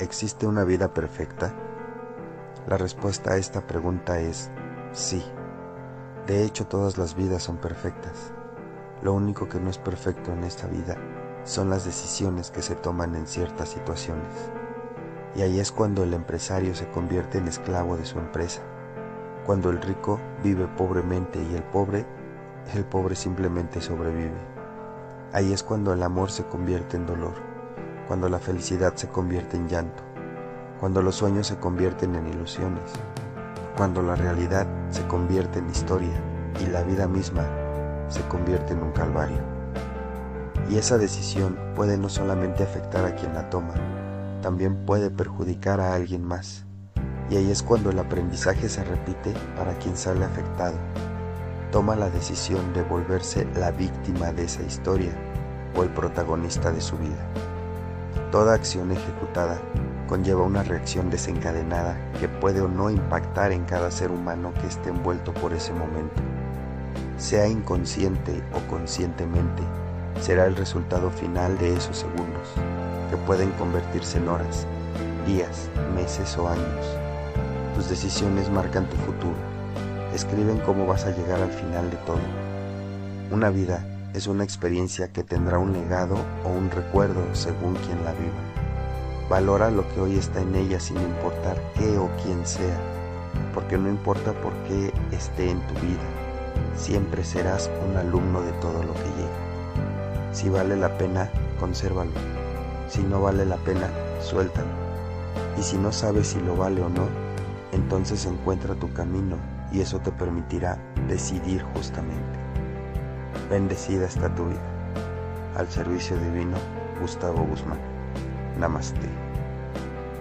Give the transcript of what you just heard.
¿Existe una vida perfecta? La respuesta a esta pregunta es sí. De hecho, todas las vidas son perfectas. Lo único que no es perfecto en esta vida son las decisiones que se toman en ciertas situaciones. Y ahí es cuando el empresario se convierte en esclavo de su empresa, cuando el rico vive pobremente y el pobre, el pobre simplemente sobrevive. Ahí es cuando el amor se convierte en dolor, cuando la felicidad se convierte en llanto, cuando los sueños se convierten en ilusiones, cuando la realidad se convierte en historia y la vida misma se convierte en un calvario. Y esa decisión puede no solamente afectar a quien la toma, también puede perjudicar a alguien más. Y ahí es cuando el aprendizaje se repite para quien sale afectado. Toma la decisión de volverse la víctima de esa historia o el protagonista de su vida. Toda acción ejecutada conlleva una reacción desencadenada que puede o no impactar en cada ser humano que esté envuelto por ese momento. Sea inconsciente o conscientemente, será el resultado final de esos segundos que pueden convertirse en horas, días, meses o años. Tus decisiones marcan tu futuro, escriben cómo vas a llegar al final de todo. Una vida es una experiencia que tendrá un legado o un recuerdo según quien la viva. Valora lo que hoy está en ella sin importar qué o quién sea, porque no importa por qué esté en tu vida, siempre serás un alumno de todo lo que llega. Si vale la pena, consérvalo si no vale la pena, suéltalo. Y si no sabes si lo vale o no, entonces encuentra tu camino y eso te permitirá decidir justamente. Bendecida está tu vida. Al servicio divino, Gustavo Guzmán. Namaste.